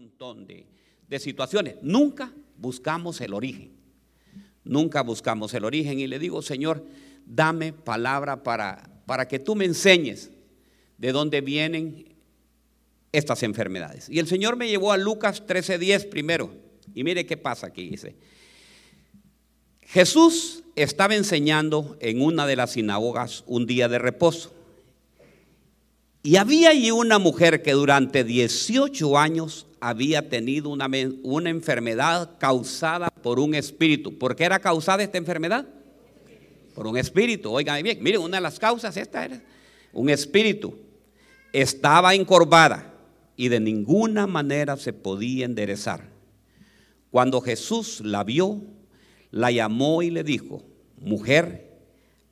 montón de, de situaciones. Nunca buscamos el origen. Nunca buscamos el origen. Y le digo, Señor, dame palabra para, para que tú me enseñes de dónde vienen estas enfermedades. Y el Señor me llevó a Lucas 13:10 primero. Y mire qué pasa aquí, dice. Jesús estaba enseñando en una de las sinagogas un día de reposo. Y había allí una mujer que durante 18 años había tenido una, una enfermedad causada por un espíritu. ¿Por qué era causada esta enfermedad? Por un espíritu. Oigan bien, miren, una de las causas esta era un espíritu. Estaba encorvada y de ninguna manera se podía enderezar. Cuando Jesús la vio, la llamó y le dijo, mujer,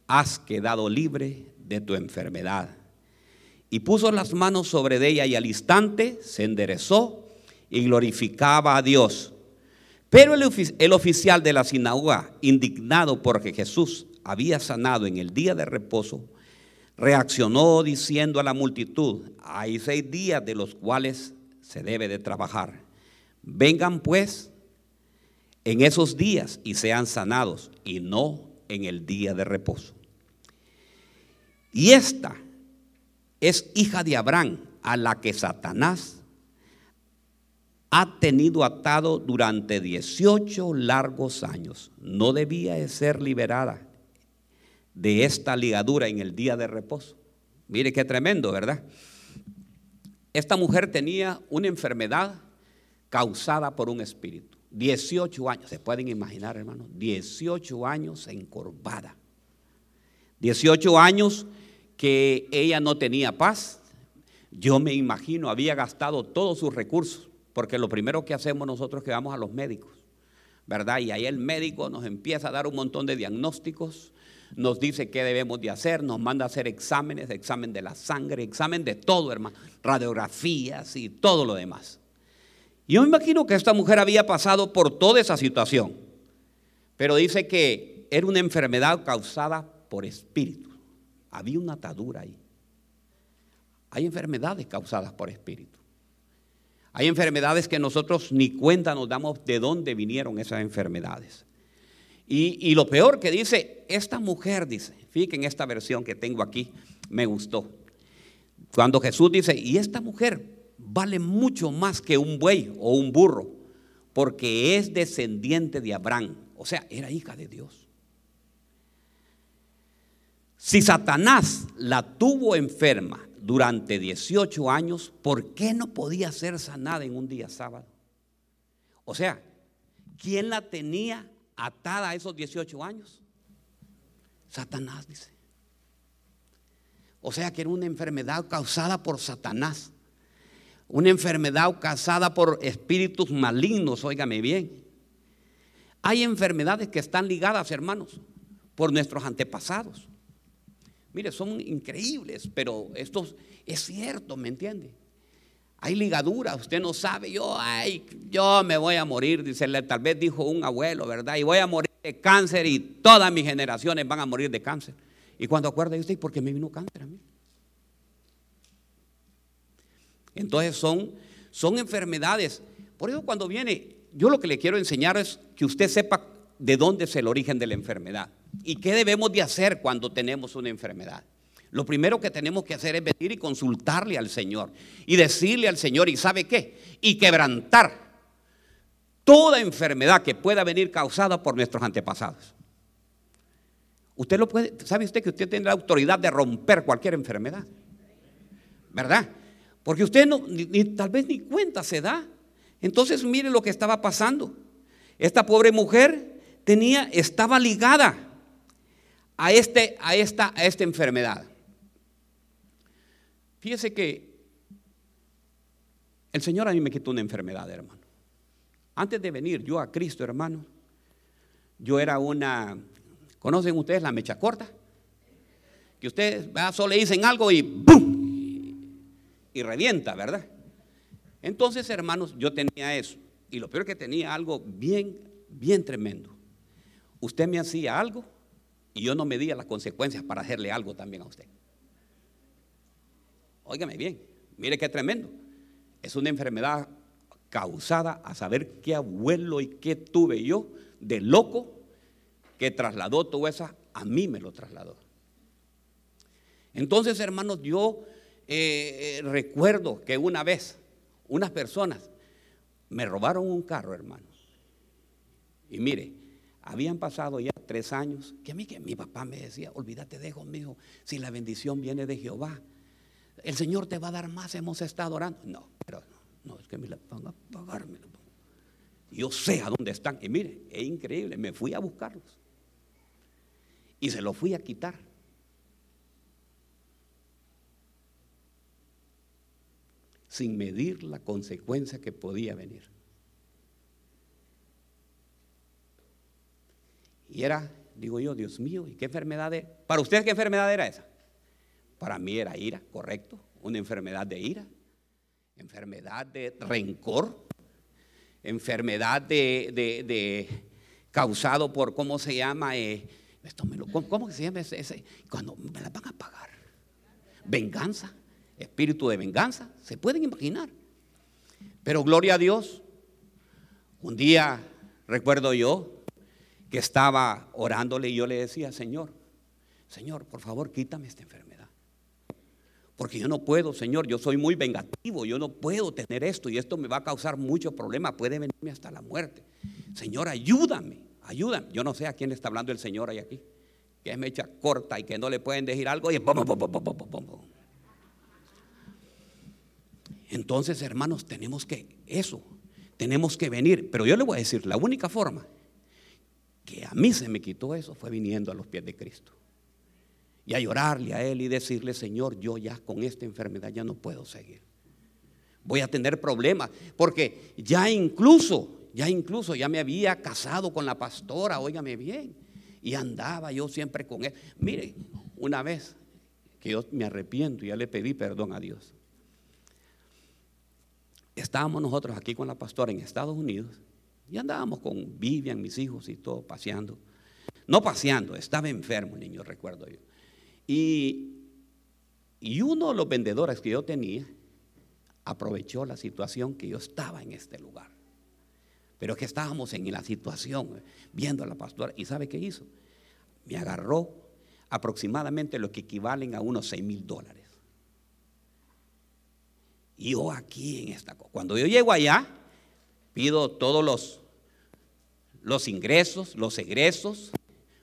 has quedado libre de tu enfermedad. Y puso las manos sobre ella y al instante se enderezó y glorificaba a Dios. Pero el, oficial de la sinagoga, indignado porque Jesús había sanado en el día de reposo, reaccionó diciendo a la multitud, hay seis días de los cuales se debe de trabajar. Vengan pues en esos días y sean sanados y no en el día de reposo. Y esta es hija de Abraham, a la que Satanás ha tenido atado durante 18 largos años. No debía de ser liberada de esta ligadura en el día de reposo. Mire qué tremendo, ¿verdad? Esta mujer tenía una enfermedad causada por un espíritu. 18 años, se pueden imaginar, hermano, 18 años encorvada. 18 años que ella no tenía paz. Yo me imagino, había gastado todos sus recursos, porque lo primero que hacemos nosotros es que vamos a los médicos, ¿verdad? Y ahí el médico nos empieza a dar un montón de diagnósticos, nos dice qué debemos de hacer, nos manda a hacer exámenes, examen de la sangre, examen de todo, hermano, radiografías y todo lo demás. Yo me imagino que esta mujer había pasado por toda esa situación, pero dice que era una enfermedad causada por espíritu. Había una atadura ahí. Hay enfermedades causadas por espíritu. Hay enfermedades que nosotros ni cuenta nos damos de dónde vinieron esas enfermedades. Y, lo peor que dice, esta mujer dice, fíjense en esta versión que tengo aquí, me gustó. Cuando Jesús dice, y esta mujer vale mucho más que un buey o un burro, porque es descendiente de Abraham, o sea, era hija de Dios. Si Satanás la tuvo enferma durante 18 años, ¿por qué no podía ser sanada en un día sábado? O sea, ¿quién la tenía atada a esos 18 años? Satanás, dice. O sea que era una enfermedad causada por Satanás. Una enfermedad causada por espíritus malignos, óigame bien. Hay enfermedades que están ligadas, hermanos, por nuestros antepasados. Mire, son increíbles, pero esto es cierto, ¿me entiende? Hay ligadura, usted no sabe, yo, ay, yo me voy a morir, dice, tal vez dijo un abuelo, ¿verdad? Y voy a morir de cáncer y todas mis generaciones van a morir de cáncer. Y cuando acuerda usted, ¿por qué me vino cáncer a mí? Entonces son, son enfermedades. Por eso cuando viene, yo lo que le quiero enseñar es que usted sepa de dónde es el origen de la enfermedad y qué debemos de hacer cuando tenemos una enfermedad. Lo primero que tenemos que hacer es venir y consultarle al Señor y decirle al Señor, ¿y sabe qué? Y quebrantar toda enfermedad que pueda venir causada por nuestros antepasados. Usted lo puede, ¿sabe usted que usted tiene la autoridad de romper cualquier enfermedad? ¿Verdad? Porque usted no, tal vez ni cuenta se da. Entonces mire lo que estaba pasando. Esta pobre mujer tenía, estaba ligada a, este, a, esta, a esta enfermedad. Fíjese que el Señor a mí me quitó una enfermedad, hermano. Antes de venir yo a Cristo, hermano, yo era una, ¿conocen ustedes la mecha corta? Que ustedes solo le dicen algo y ¡bum! Y, revienta, ¿verdad? Entonces, hermanos, yo tenía eso. Y lo peor que tenía algo bien, bien tremendo. Usted me hacía algo y yo no medía las consecuencias para hacerle algo también a usted. Óigame bien, mire qué tremendo. Es una enfermedad causada a saber qué abuelo y qué tuve yo de loco que trasladó todo eso, a mí me lo trasladó. Entonces, hermanos, yo eh, eh, recuerdo que una vez unas personas me robaron un carro, hermanos. Y mire, habían pasado ya tres años que a mí que mi papá me decía, olvídate de hijo, si la bendición viene de Jehová, el Señor te va a dar más, hemos estado orando. No, pero no, no es que me la van a pagar. Yo sé a dónde están. Y mire, es increíble, me fui a buscarlos. Y se los fui a quitar. Sin medir la consecuencia que podía venir. Y era, digo yo, Dios mío, ¿y qué enfermedad era? ¿Para usted qué enfermedad era esa? Para mí era ira, correcto. Una enfermedad de ira, enfermedad de rencor, enfermedad de, causado por, ¿cómo se llama? Eh, esto me lo, ¿Cómo se llama ese, Cuando me la van a pagar. Venganza, espíritu de venganza, se pueden imaginar. Pero gloria a Dios, un día recuerdo yo que estaba orándole y yo le decía, Señor, Señor, por favor, quítame esta enfermedad. Porque yo no puedo, Señor, yo soy muy vengativo, yo no puedo tener esto y esto me va a causar mucho problema, puede venirme hasta la muerte. Señor, ayúdame, ayúdame. Yo no sé a quién está hablando el Señor ahí aquí, que es mecha corta y que no le pueden decir algo y Entonces, hermanos, tenemos que eso, tenemos que venir. Pero yo le voy a decir, la única forma que a mí se me quitó eso fue viniendo a los pies de Cristo y a llorarle a Él y decirle, Señor, yo ya con esta enfermedad ya no puedo seguir. Voy a tener problemas, porque ya incluso, ya incluso, ya me había casado con la pastora, óigame bien, y andaba yo siempre con Él. Mire, una vez que yo me arrepiento y ya le pedí perdón a Dios. Estábamos nosotros aquí con la pastora en Estados Unidos y andábamos con Vivian, mis hijos y todo, paseando. No paseando, estaba enfermo, niño, recuerdo yo. Y, uno de los vendedores que yo tenía aprovechó la situación que yo estaba en este lugar. Pero que estábamos en la situación, viendo a la pastora. ¿Y sabe qué hizo? Me agarró aproximadamente lo que equivalen a unos 6 mil dólares. Y yo aquí en esta cosa. Cuando yo llego allá, pido todos los, los ingresos, los egresos,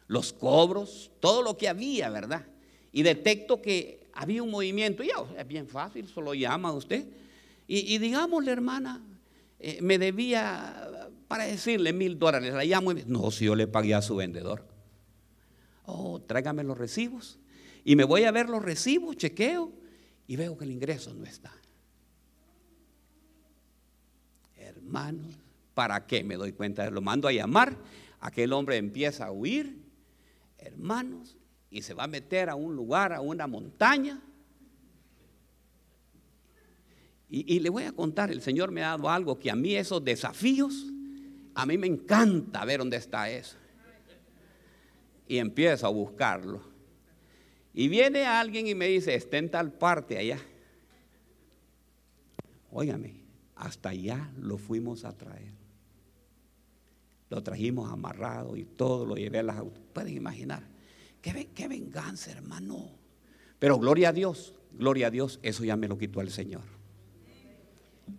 los cobros, todo lo que había, ¿verdad? y detecto que había un movimiento, ya es bien fácil, solo llama a usted. Y, y digámosle, hermana, eh, me debía para decirle mil dólares, la llamo y no, si yo le pagué a su vendedor. Oh, tráigame los recibos. Y me voy a ver los recibos, chequeo y veo que el ingreso no está. Hermanos, ¿para qué me doy cuenta? Lo mando a llamar, aquel hombre empieza a huir. Hermanos, y se va a meter a un lugar, a una montaña. Y, le voy a contar, el Señor me ha dado algo que a mí esos desafíos, a mí me encanta ver dónde está eso. Y empiezo a buscarlo. Y viene alguien y me dice, está en tal parte allá. Óigame, hasta allá lo fuimos a traer. Lo trajimos amarrado y todo, lo llevé a las autos. Pueden imaginar. ¿Qué, venganza, hermano. Pero gloria a Dios, gloria a Dios, eso ya me lo quitó el Señor.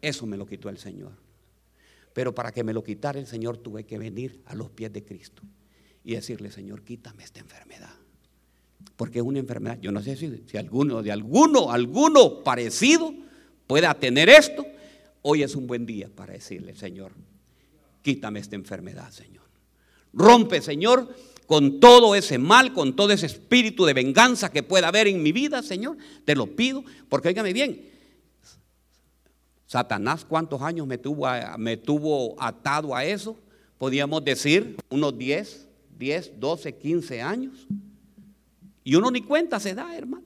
Eso me lo quitó el Señor. Pero para que me lo quitara el Señor tuve que venir a los pies de Cristo y decirle, Señor, quítame esta enfermedad. Porque es una enfermedad, yo no sé si, si alguno de alguno, alguno parecido pueda tener esto. Hoy es un buen día para decirle, Señor, quítame esta enfermedad, Señor. Rompe, Señor, con todo ese mal, con todo ese espíritu de venganza que pueda haber en mi vida, Señor. Te lo pido, porque óigame bien, Satanás cuántos años me tuvo, me tuvo atado a eso, podríamos decir unos 10, 10, 12, 15 años. Y uno ni cuenta se da, hermanos.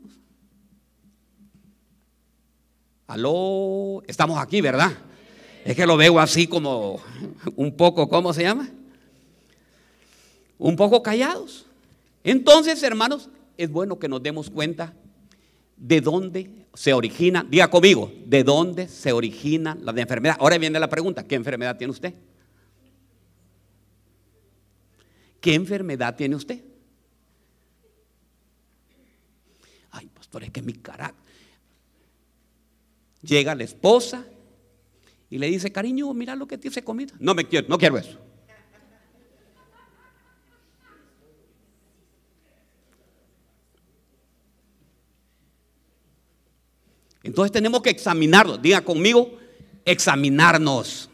Aló, estamos aquí, ¿verdad? Es que lo veo así como un poco, ¿cómo se llama? un poco callados. Entonces, hermanos, es bueno que nos demos cuenta ¿De dónde se origina? Diga conmigo, ¿de dónde se origina la enfermedad? Ahora viene la pregunta, ¿qué enfermedad tiene usted? ¿Qué enfermedad tiene usted? Ay, pastor, es que mi carácter. Llega la esposa y le dice, cariño, mira lo que te hice comida. No me quiero, no quiero eso. Entonces tenemos que examinarnos. Diga conmigo, examinarnos.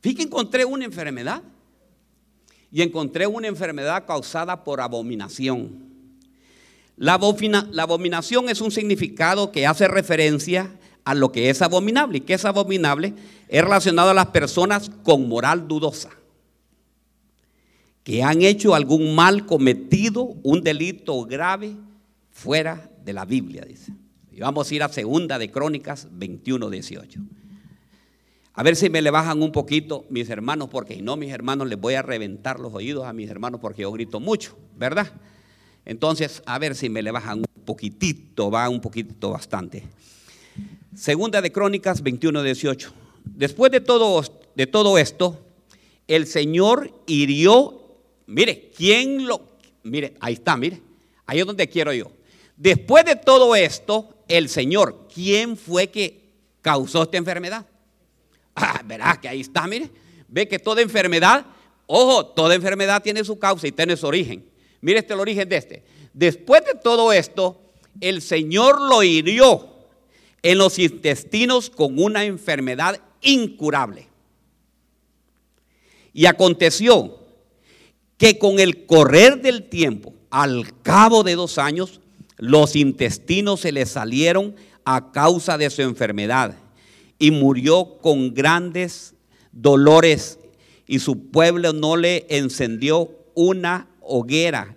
Fíjate, encontré una enfermedad. Y encontré una enfermedad causada por abominación. La, abominación es un significado que hace referencia a lo que es abominable. ¿Y qué es abominable? Es relacionado a las personas con moral dudosa, que han hecho algún mal cometido, un delito grave fuera de la Biblia, dice. Y vamos a ir a segunda de Crónicas 21, 18. A ver si me le bajan un poquito mis hermanos, porque si no, mis hermanos les voy a reventar los oídos a mis hermanos porque yo grito mucho, ¿verdad? Entonces, a ver si me le bajan un poquitito, va un poquitito bastante. Segunda de Crónicas 21, 18. Después de todo, de todo esto, el Señor hirió, mire, ¿quién lo, mire, ahí está, mire, ahí es donde quiero yo. Después de todo esto, el Señor, ¿quién fue que causó esta enfermedad? Ah, verá que ahí está, mire. Ve que toda enfermedad, ojo, toda enfermedad tiene su causa y tiene su origen. Mire este el origen de este. Después de todo esto, el Señor lo hirió en los intestinos con una enfermedad incurable. Y aconteció que con el correr del tiempo, al cabo de dos años, los intestinos se le salieron a causa de su enfermedad y murió con grandes dolores y su pueblo no le encendió una hoguera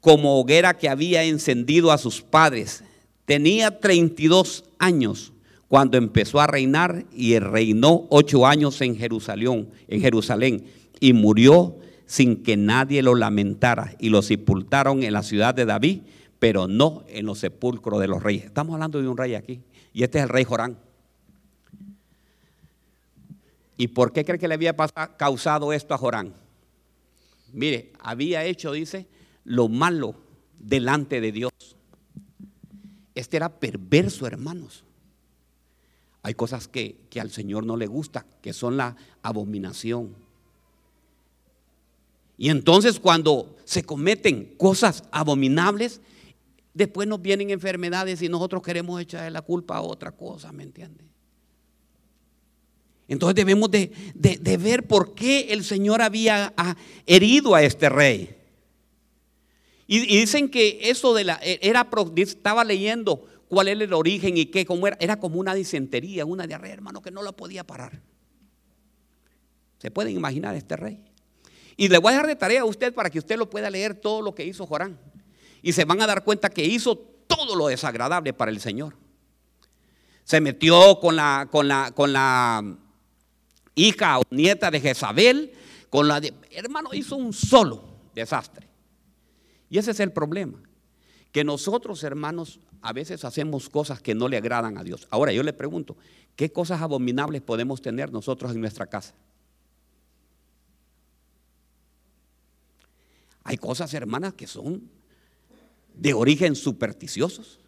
como hoguera que había encendido a sus padres. Tenía 32 años cuando empezó a reinar y reinó ocho años en Jerusalén, en Jerusalén y murió sin que nadie lo lamentara y lo sepultaron en la ciudad de David pero no en los sepulcros de los reyes. Estamos hablando de un rey aquí, y este es el rey Jorán. ¿Y por qué cree que le había causado esto a Jorán? Mire, había hecho, dice, lo malo delante de Dios. Este era perverso, hermanos. Hay cosas que, que al Señor no le gusta, que son la abominación. Y entonces cuando se cometen cosas abominables, Después nos vienen enfermedades y nosotros queremos echarle la culpa a otra cosa, ¿me entiende? Entonces debemos de, ver por qué el Señor había ah, herido a este rey. Y, dicen que eso de la, e, era, estaba leyendo cuál era el origen y qué, cómo era, era como una disentería, una diarrea, hermano, que no la podía parar. ¿Se pueden imaginar este rey? Y le voy a dar de tarea a usted para que usted lo pueda leer todo lo que hizo Jorán y se van a dar cuenta que hizo todo lo desagradable para el Señor. Se metió con la, con la, con la hija o nieta de Jezabel, con la de, hermano, hizo un solo desastre. Y ese es el problema, que nosotros, hermanos, a veces hacemos cosas que no le agradan a Dios. Ahora yo le pregunto, ¿qué cosas abominables podemos tener nosotros en nuestra casa? Hay cosas, hermanas, que son de origen supersticiosos.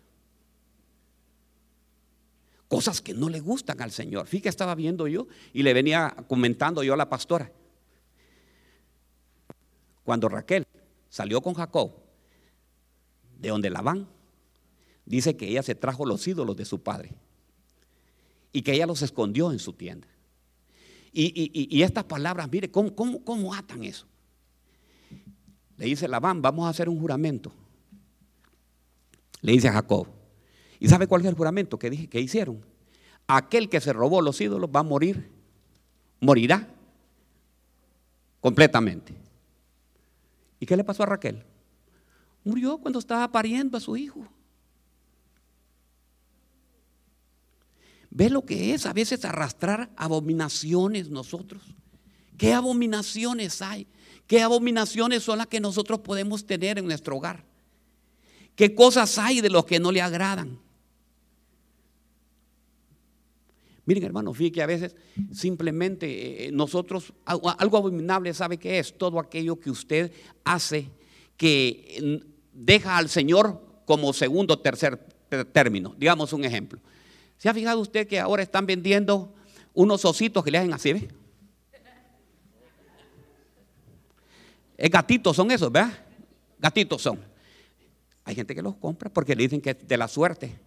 Cosas que no le gustan al Señor. Fíjate, estaba viendo yo y le venía comentando yo a la pastora. Cuando Raquel salió con Jacob, de donde la van, dice que ella se trajo los ídolos de su padre y que ella los escondió en su tienda. Y, estas palabras, mire, ¿cómo, cómo, cómo atan eso? Le dice Labán, vamos a hacer un juramento le dice a Jacob. ¿Y sabe cuál es el juramento que, dije, que hicieron? Aquel que se robó los ídolos va a morir, morirá completamente. ¿Y qué le pasó a Raquel? Murió cuando estaba pariendo a su hijo. ¿Ve lo que es a veces arrastrar abominaciones nosotros? ¿Qué abominaciones hay? ¿Qué abominaciones son las que nosotros podemos tener en nuestro hogar? ¿Qué cosas hay de los que no le agradan? Miren, hermanos, fíjense que a veces simplemente eh, nosotros, algo abominable, ¿sabe qué es? Todo aquello que usted hace que deja al Señor como segundo o tercer término. Digamos un ejemplo. ¿Se ha fijado usted que ahora están vendiendo unos ositos que le hacen así, ¿ve? Gatitos son esos, ¿verdad? Gatitos son. Hay gente que los compra porque le dicen que es de la suerte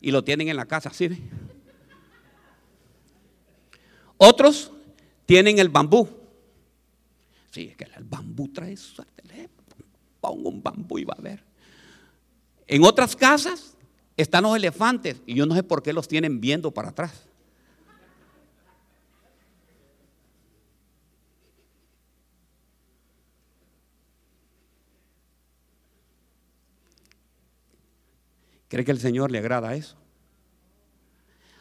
y lo tienen en la casa, ¿sí? ¿ve? Otros tienen el bambú. Sí, es que el bambú trae suerte. Pongo un bambú y va a ver. En otras casas están los elefantes y yo no sé por qué los tienen viendo para atrás. ¿Cree que el Señor le agrada eso?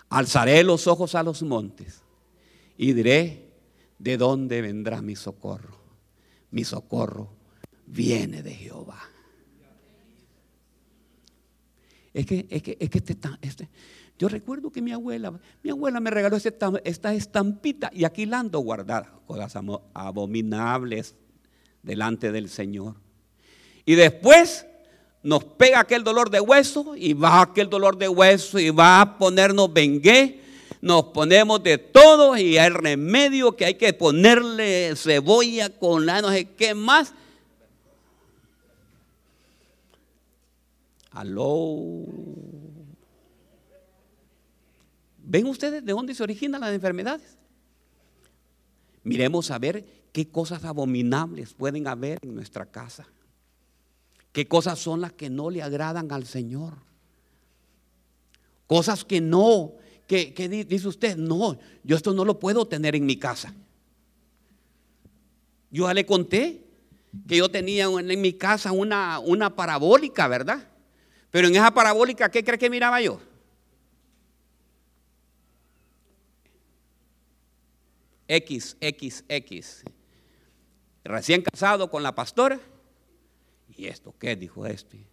Alzaré los ojos a los montes y diré, ¿de dónde vendrá mi socorro? Mi socorro viene de Jehová. Es que, es que, es que este, este, yo recuerdo que mi abuela, mi abuela me regaló esta, esta estampita y aquí la ando guardada, cosas abominables delante del Señor. Y después nos pega aquel dolor de hueso y va aquel dolor de hueso y va a ponernos vengué nos ponemos de todo y hay remedio que hay que ponerle cebolla con la no sé qué más. Aló. ¿Ven ustedes de dónde se originan las enfermedades? Miremos a ver qué cosas abominables pueden haber en nuestra casa. ¿Qué cosas son las que no le agradan al Señor? Cosas que no ¿Qué, dice usted? No, yo esto no lo puedo tener en mi casa. Yo ya le conté que yo tenía en mi casa una, una parabólica, ¿verdad? Pero en esa parabólica, ¿qué cree que miraba yo? X, X, X. Recién casado con la pastora. ¿Y esto qué? Dijo este.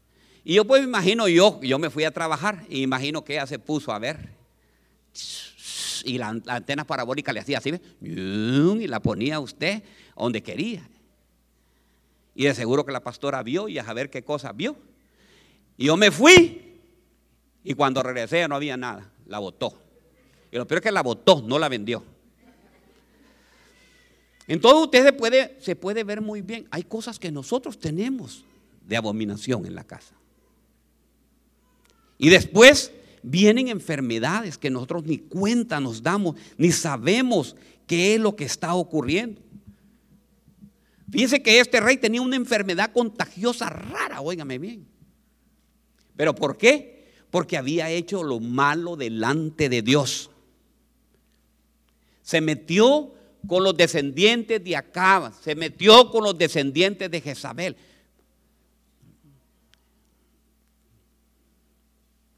Y yo pues me imagino yo, yo me fui a trabajar y imagino que ella se puso a ver y la, antena parabólica le hacía así, y la ponía usted donde quería. Y de seguro que la pastora vio y a saber qué cosa vio. Y yo me fui y cuando regresé no había nada, la botó. Y lo peor es que la botó, no la vendió. Entonces usted se puede, se puede ver muy bien, hay cosas que nosotros tenemos de abominación en la casa. Y después vienen enfermedades que nosotros ni cuenta nos damos, ni sabemos qué es lo que está ocurriendo. Fíjense que este rey tenía una enfermedad contagiosa rara, óigame bien. ¿Pero por qué? Porque había hecho lo malo delante de Dios. Se metió con los descendientes de Acab, se metió con los descendientes de Jezabel.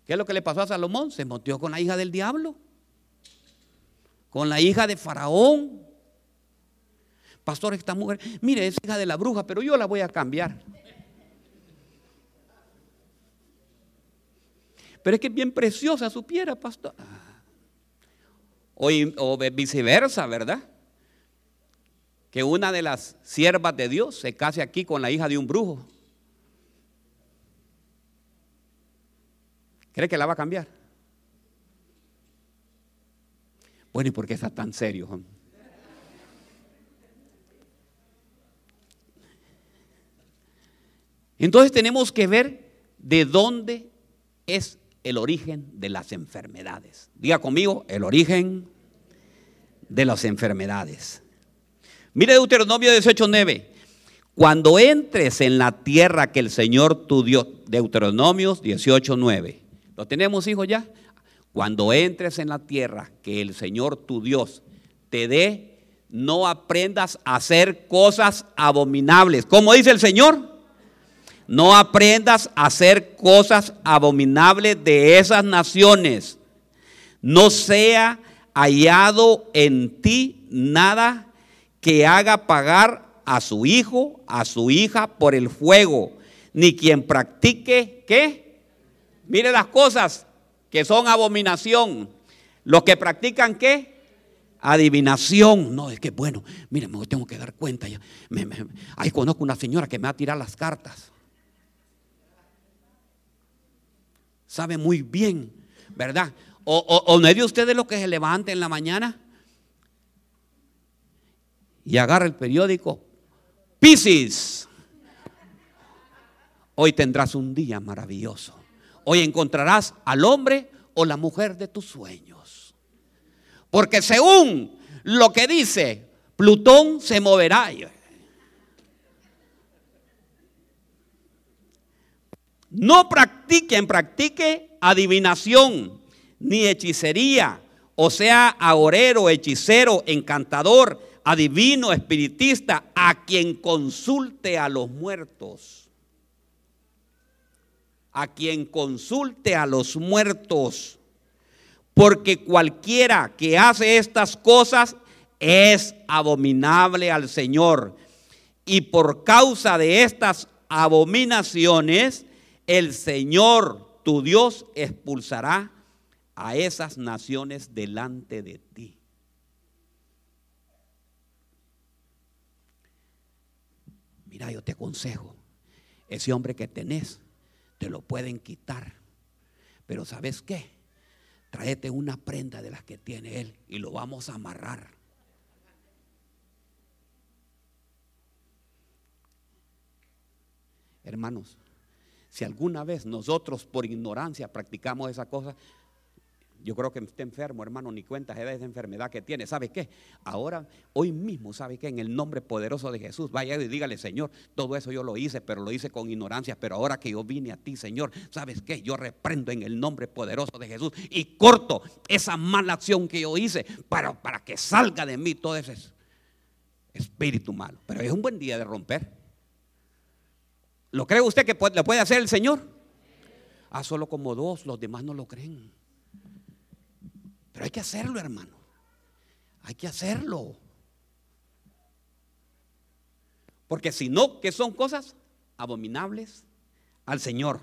¿Qué es lo que le pasó a Salomón? Se metió con la hija del diablo, con la hija de Faraón. Pastor, esta mujer, mire, es hija de la bruja, pero yo la voy a cambiar. Pero es que es bien preciosa su piedra, pastor. O, o viceversa, ¿verdad? Que una de las siervas de Dios se case aquí con la hija de un brujo. ¿Cree que la va a cambiar? Bueno, ¿y por qué está tan serio? Entonces tenemos que ver de dónde es el origen de las enfermedades. Diga conmigo, el origen de las enfermedades. Mire Deuteronomio 18:9. Cuando entres en la tierra que el Señor tu Dios, Deuteronomios 18:9. ¿Lo tenemos, hijos, ya? Cuando entres en la tierra que el Señor tu Dios te dé, no aprendas a hacer cosas abominables. ¿Cómo dice el Señor? No aprendas a hacer cosas abominables de esas naciones. No sea hallado en ti nada que haga pagar a su hijo, a su hija por el fuego ni quien practique, ¿qué? Mire las cosas que son abominación. Los que practican, ¿qué? Adivinación. No, es que bueno, mire, me tengo que dar cuenta. Ya. ahí conozco una señora que me va a tirar las cartas. Sabe muy bien, ¿verdad? O, o, no es de ustedes lo que se levanta en la mañana y agarra el periódico. Piscis. Hoy tendrás un día maravilloso. Hoy encontrarás al hombre o la mujer de tus sueños. Porque según lo que dice, Plutón se moverá. No practiquen, practique adivinación ni hechicería, o sea, agorero, hechicero, encantador, adivino, espiritista, a quien consulte a los muertos. A quien consulte a los muertos. Porque cualquiera que hace estas cosas es abominable al Señor. Y por causa de estas abominaciones, el Señor, tu Dios, expulsará a esas naciones delante de ti. Mira, yo te aconsejo, ese hombre que tenés, te lo pueden quitar. Pero ¿sabes qué? Tráete una prenda de las que tiene él y lo vamos a amarrar. Hermanos, si alguna vez nosotros por ignorancia practicamos esa cosa, yo creo que está enfermo, hermano, ni cuenta de esa enfermedad que tiene. ¿Sabe qué? Ahora, hoy mismo, ¿sabe qué? En el nombre poderoso de Jesús, vaya y dígale, Señor, todo eso yo lo hice, pero lo hice con ignorancia. Pero ahora que yo vine a ti, Señor, ¿sabes qué? Yo reprendo en el nombre poderoso de Jesús y corto esa mala acción que yo hice para, para que salga de mí todo ese espíritu malo. Pero es un buen día de romper. ¿Lo cree usted que lo puede hacer el Señor? Ah, solo como dos, los demás no lo creen. Pero hay que hacerlo, hermano. Hay que hacerlo. Porque si no, ¿qué son cosas abominables al Señor?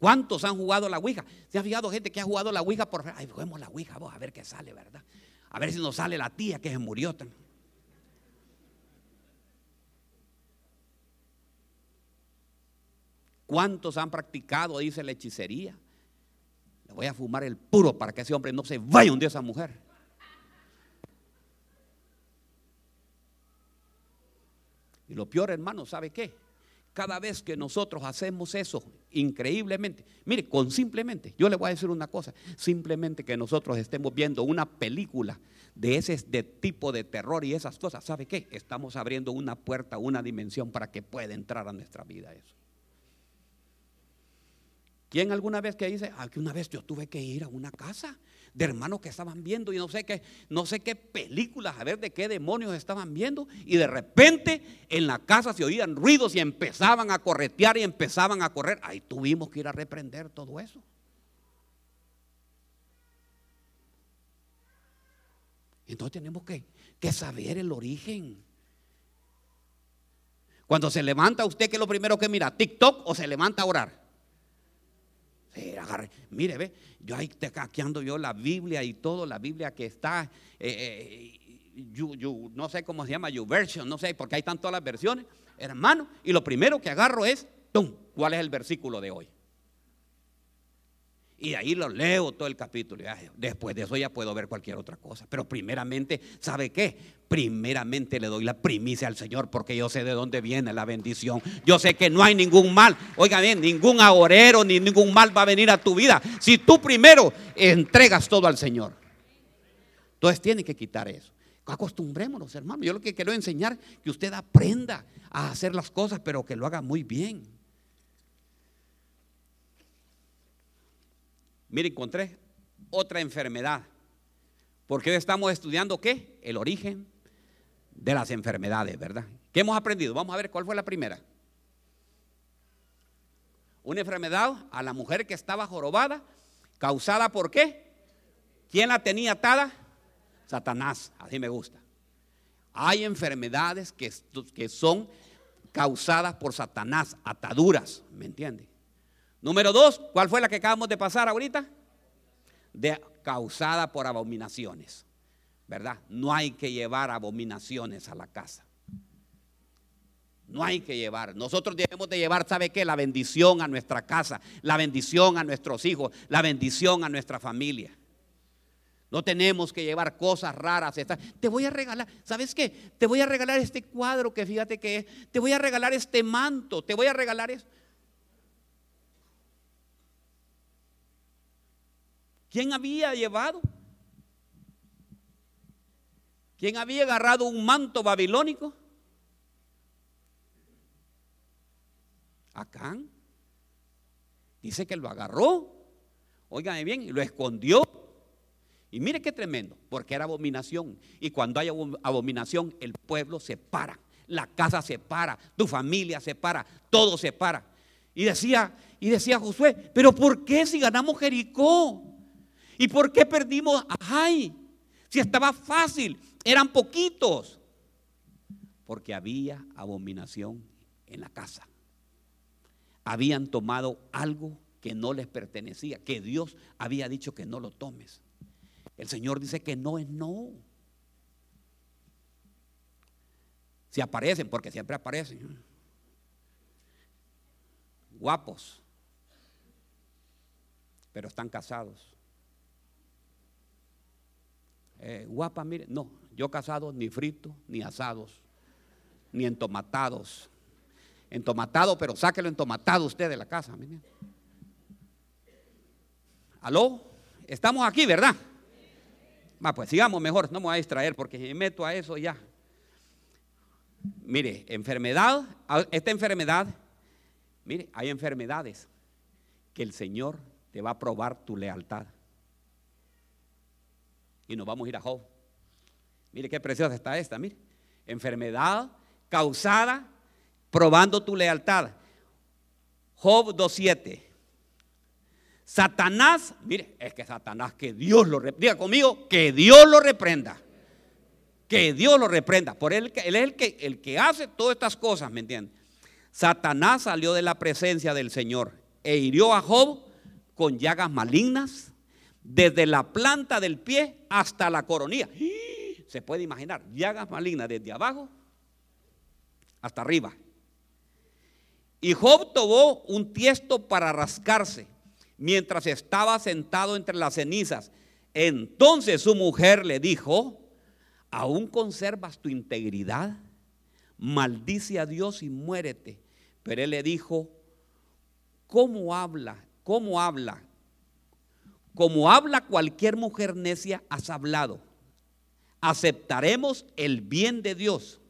¿Cuántos han jugado la Ouija? ¿Se ha fijado gente que ha jugado la Ouija por... Ay, juguemos la Ouija, vos a ver qué sale, ¿verdad? A ver si nos sale la tía que se murió. ¿Cuántos han practicado, dice, la hechicería? Le voy a fumar el puro para que ese hombre no se vaya un día a esa mujer. Y lo peor, hermano, ¿sabe qué? Cada vez que nosotros hacemos eso, increíblemente, mire, con simplemente, yo le voy a decir una cosa, simplemente que nosotros estemos viendo una película de ese de tipo de terror y esas cosas, ¿sabe qué? Estamos abriendo una puerta, una dimensión para que pueda entrar a nuestra vida eso. ¿Quién alguna vez que dice, ah, que una vez yo tuve que ir a una casa de hermanos que estaban viendo y no sé qué, no sé qué películas, a ver de qué demonios estaban viendo y de repente en la casa se oían ruidos y empezaban a corretear y empezaban a correr. Ahí tuvimos que ir a reprender todo eso. Entonces tenemos que, que saber el origen. Cuando se levanta usted, ¿qué es lo primero que mira? ¿TikTok o se levanta a orar? Mire, ve, yo ahí te caqueando yo la Biblia y todo, la Biblia que está, eh, eh, no sé cómo se llama, you version, no sé, porque hay tantas las versiones, hermano. Y lo primero que agarro es, ¡tum! ¿Cuál es el versículo de hoy? Y ahí lo leo todo el capítulo. después de eso ya puedo ver cualquier otra cosa. Pero primeramente, ¿sabe qué? Primeramente le doy la primicia al Señor porque yo sé de dónde viene la bendición. Yo sé que no hay ningún mal. Oiga bien, ningún agorero ni ningún mal va a venir a tu vida. Si tú primero entregas todo al Señor. Entonces tiene que quitar eso. Acostumbrémonos, hermano. Yo lo que quiero enseñar que usted aprenda a hacer las cosas, pero que lo haga muy bien. Mire, encontré otra enfermedad. Porque hoy estamos estudiando qué? El origen de las enfermedades, ¿verdad? ¿Qué hemos aprendido? Vamos a ver cuál fue la primera. Una enfermedad a la mujer que estaba jorobada, causada por qué? ¿Quién la tenía atada? Satanás, así me gusta. Hay enfermedades que, que son causadas por Satanás, ataduras, ¿me entiende? Número dos, ¿cuál fue la que acabamos de pasar ahorita? De, causada por abominaciones, ¿verdad? No hay que llevar abominaciones a la casa. No hay que llevar. Nosotros debemos de llevar, ¿sabe qué? La bendición a nuestra casa, la bendición a nuestros hijos, la bendición a nuestra familia. No tenemos que llevar cosas raras. Te voy a regalar, ¿sabes qué? Te voy a regalar este cuadro que fíjate que es. Te voy a regalar este manto. Te voy a regalar eso. ¿Quién había llevado? ¿Quién había agarrado un manto babilónico? Acán. Dice que lo agarró. Óigame bien, y lo escondió. Y mire qué tremendo, porque era abominación. Y cuando hay abominación, el pueblo se para, la casa se para, tu familia se para, todo se para. Y decía, y decía Josué, pero ¿por qué si ganamos Jericó? ¿Y por qué perdimos Ay, Si estaba fácil, eran poquitos. Porque había abominación en la casa. Habían tomado algo que no les pertenecía, que Dios había dicho que no lo tomes. El Señor dice que no es no. Si aparecen, porque siempre aparecen. Guapos, pero están casados. Eh, guapa, mire, no, yo casado ni frito, ni asados, ni entomatados. Entomatado, pero sáquelo entomatado usted de la casa. ¿Aló? Estamos aquí, ¿verdad? Pues sigamos mejor, no me voy a distraer porque me meto a eso ya. Mire, enfermedad, esta enfermedad, mire, hay enfermedades que el Señor te va a probar tu lealtad. Y nos vamos a ir a Job. Mire qué preciosa está esta, mire. Enfermedad causada probando tu lealtad. Job 2.7. Satanás, mire, es que Satanás, que Dios lo reprenda. Diga conmigo, que Dios lo reprenda. Que Dios lo reprenda. Por él, él es el que, el que hace todas estas cosas, ¿me entienden? Satanás salió de la presencia del Señor e hirió a Job con llagas malignas desde la planta del pie hasta la coronilla. Se puede imaginar, llagas malignas desde abajo hasta arriba. Y Job tomó un tiesto para rascarse mientras estaba sentado entre las cenizas. Entonces su mujer le dijo, ¿aún conservas tu integridad? Maldice a Dios y muérete. Pero él le dijo, ¿cómo habla? ¿Cómo habla? Como habla cualquier mujer necia, has hablado. Aceptaremos el bien de Dios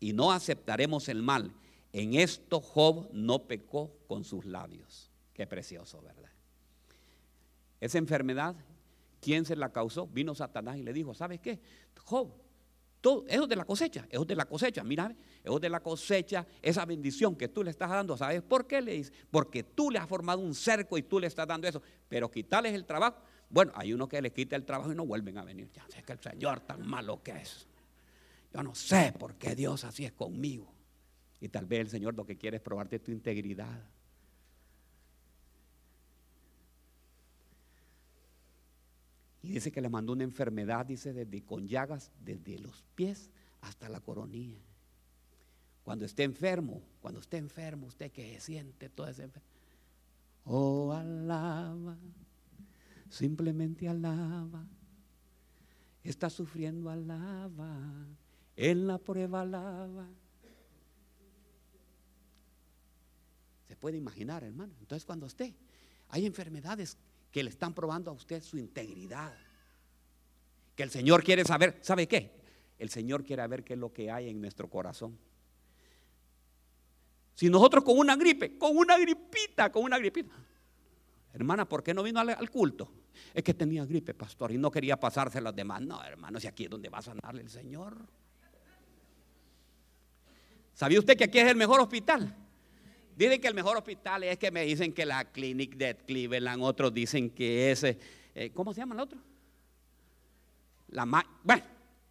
y no aceptaremos el mal. En esto Job no pecó con sus labios. Qué precioso, ¿verdad? Esa enfermedad, ¿quién se la causó? Vino Satanás y le dijo, ¿sabes qué? Job, todo, de la cosecha, eso de la cosecha, mira, eso de la cosecha, esa bendición que tú le estás dando, ¿sabes por qué le dice? Porque tú le has formado un cerco y tú le estás dando eso, pero quitarles el trabajo. Bueno, hay uno que le quita el trabajo y no vuelven a venir. Ya sé que el Señor tan malo que es. Yo no sé por qué Dios así es conmigo. Y tal vez el Señor lo que quiere es probarte tu integridad. Dice que le mandó una enfermedad, dice, desde con llagas, desde los pies hasta la coronilla. Cuando esté enfermo, cuando esté enfermo, usted que siente toda esa enfermedad. Oh, alaba, simplemente alaba. Está sufriendo, alaba. En la prueba, alaba. Se puede imaginar, hermano. Entonces, cuando esté, hay enfermedades que le están probando a usted su integridad. Que el Señor quiere saber, ¿sabe qué? El Señor quiere ver qué es lo que hay en nuestro corazón. Si nosotros con una gripe, con una gripita, con una gripita. Hermana, ¿por qué no vino al, culto? Es que tenía gripe, pastor, y no quería pasarse a los demás. No, hermano, si aquí es donde va a sanarle el Señor. ¿Sabía usted que aquí es el mejor hospital? Dicen que el mejor hospital es que me dicen que la Clinic de Cleveland, otros dicen que es, eh, ¿cómo se llama el otro? La bueno,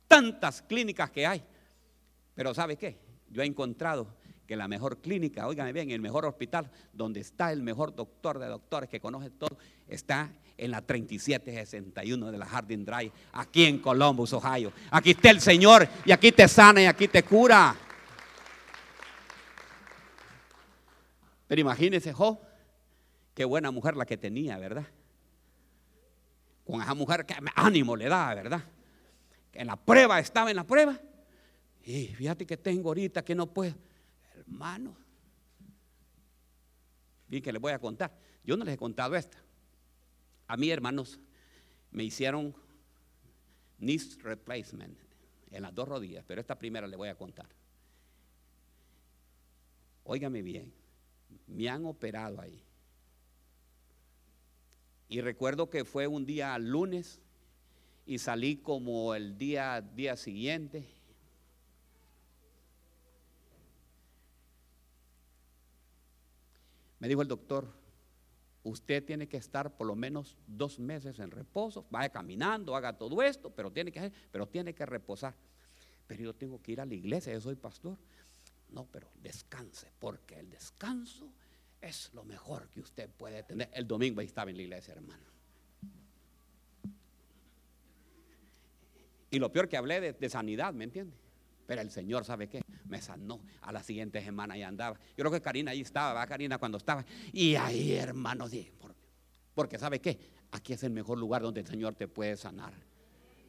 tantas clínicas que hay. Pero ¿sabe qué? Yo he encontrado que la mejor clínica, óigame bien, el mejor hospital, donde está el mejor doctor de doctores que conoce todo, está en la 3761 de la Harding Drive, aquí en Columbus, Ohio. Aquí está el Señor y aquí te sana y aquí te cura. Pero imagínese, Jo, qué buena mujer la que tenía, ¿verdad? Con esa mujer que ánimo le da, ¿verdad? Que en la prueba estaba en la prueba. Y fíjate que tengo ahorita que no puedo. Hermano. Bien que les voy a contar. Yo no les he contado esta. A mí, hermanos, me hicieron knee replacement en las dos rodillas, pero esta primera le voy a contar. Óigame bien me han operado ahí. Y recuerdo que fue un día lunes y salí como el día, día siguiente. Me dijo el doctor, usted tiene que estar por lo menos dos meses en reposo, vaya caminando, haga todo esto, pero tiene que, pero tiene que reposar. Pero yo tengo que ir a la iglesia, yo soy pastor. No, pero descanse, porque el descanso es lo mejor que usted puede tener. El domingo ahí estaba en la iglesia, hermano. Y lo peor que hablé de, sanidad, ¿me entiende? Pero el Señor, ¿sabe qué? Me sanó. A la siguiente semana ya andaba. Yo creo que Karina ahí estaba, ¿va? Karina cuando estaba. Y ahí, hermano, sí, porque ¿sabe qué? Aquí es el mejor lugar donde el Señor te puede sanar.